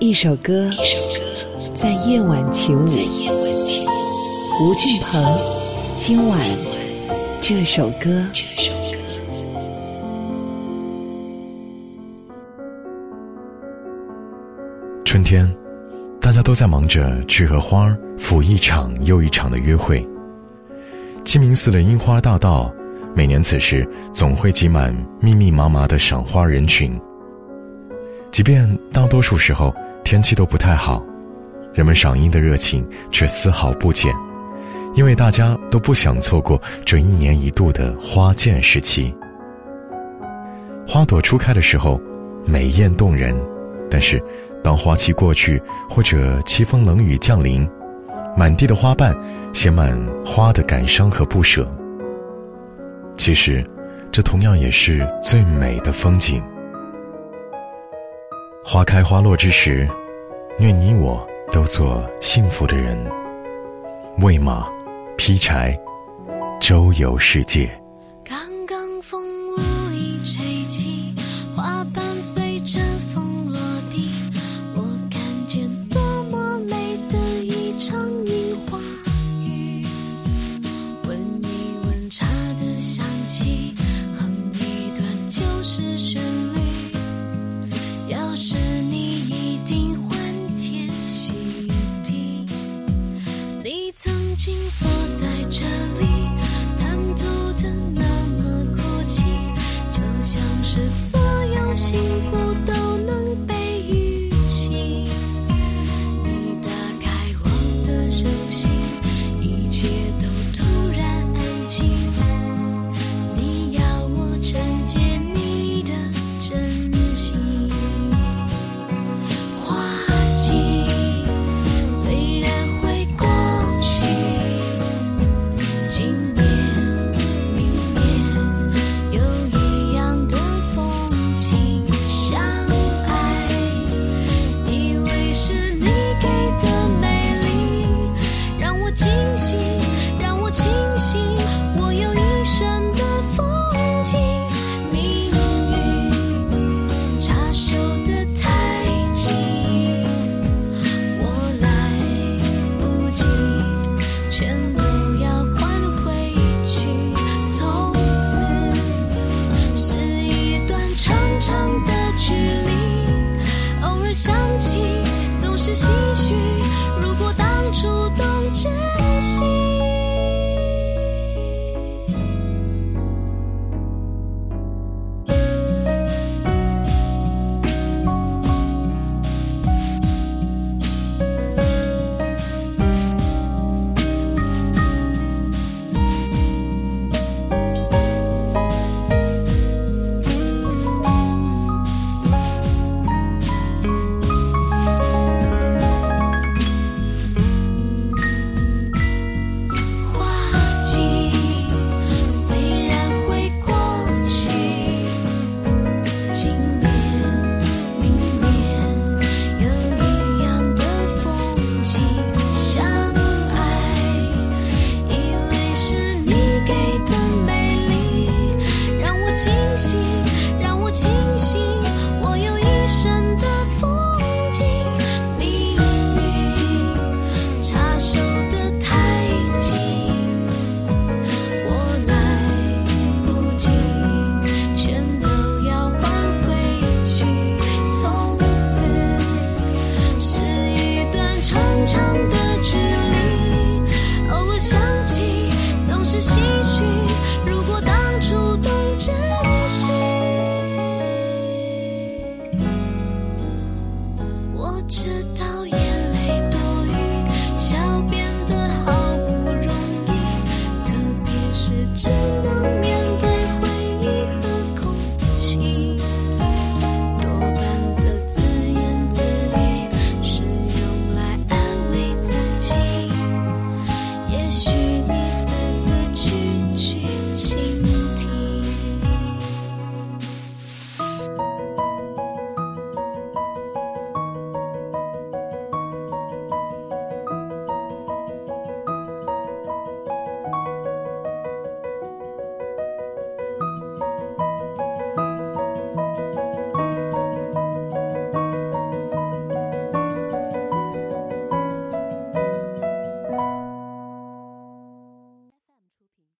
一首歌，在夜晚起舞。吴俊鹏，今晚这首歌。春天，大家都在忙着去和花儿赴一场又一场的约会。清明寺的樱花大道，每年此时总会挤满密密麻麻的赏花人群。即便大多数时候天气都不太好，人们赏樱的热情却丝毫不减，因为大家都不想错过这一年一度的花见时期。花朵初开的时候，美艳动人，但是当花期过去或者凄风冷雨降临，满地的花瓣写满花的感伤和不舍。其实，这同样也是最美的风景。花开花落之时，愿你我都做幸福的人。喂马，劈柴，周游世界。你曾经坐在这里，贪图的那么哭泣，就像是所有幸福是心。心。